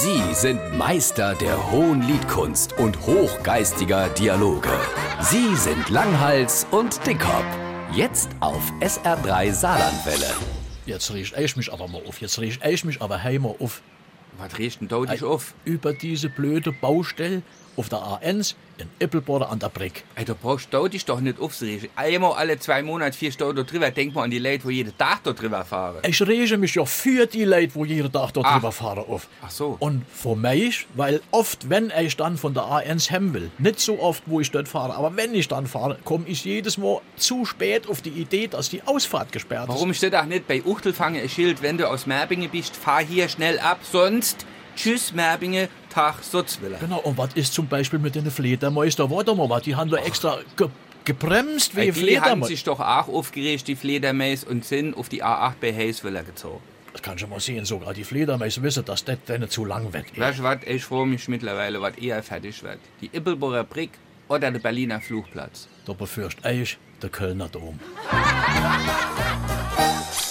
Sie sind Meister der hohen Liedkunst und hochgeistiger Dialoge. Sie sind Langhals und Dickhop. Jetzt auf SR3 Saarlandwelle. Jetzt riecht ich mich aber mal auf. Jetzt riecht ich mich aber heim mal auf. Was riecht denn da dich auf? Über diese blöde Baustelle auf der A1 in Ippelborder an der Brick. Ey, du brauchst da dich doch nicht aufzuregen. Einmal alle zwei Monate vier Stunden da drüber. Denk mal an die Leute, wo jeden Tag da drüber fahren. Ich rege mich ja für die Leute, wo jeden Tag dort Ach. drüber fahren auf. Ach so. Und für mich, weil oft, wenn ich dann von der A1 hem will, nicht so oft, wo ich dort fahre, aber wenn ich dann fahre, komme ich jedes Mal zu spät auf die Idee, dass die Ausfahrt gesperrt Warum steht auch nicht bei Uchtelfange ein Schild, wenn du aus Merbinge bist, fahr hier schnell ab, sonst tschüss Merbinge, Tag Sotzwiller. ist? Genau, und was ist zum Beispiel mit den Fledermäusen? Warte mal, was, die haben doch extra ge gebremst wie Ey, die haben Fledermäuse. sich doch auch aufgeregt, die Fledermäuse, und sind auf die A8 bei Heyswiller gezogen. Das kann schon mal sehen, sogar die Fledermäuse wissen, dass das denen zu lang wird. Weißt du was, ich freue mich mittlerweile, was eher fertig wird. Die Ippelbohrer Brick oder der Berliner Flugplatz. Da befürcht ich der Kölner Dom.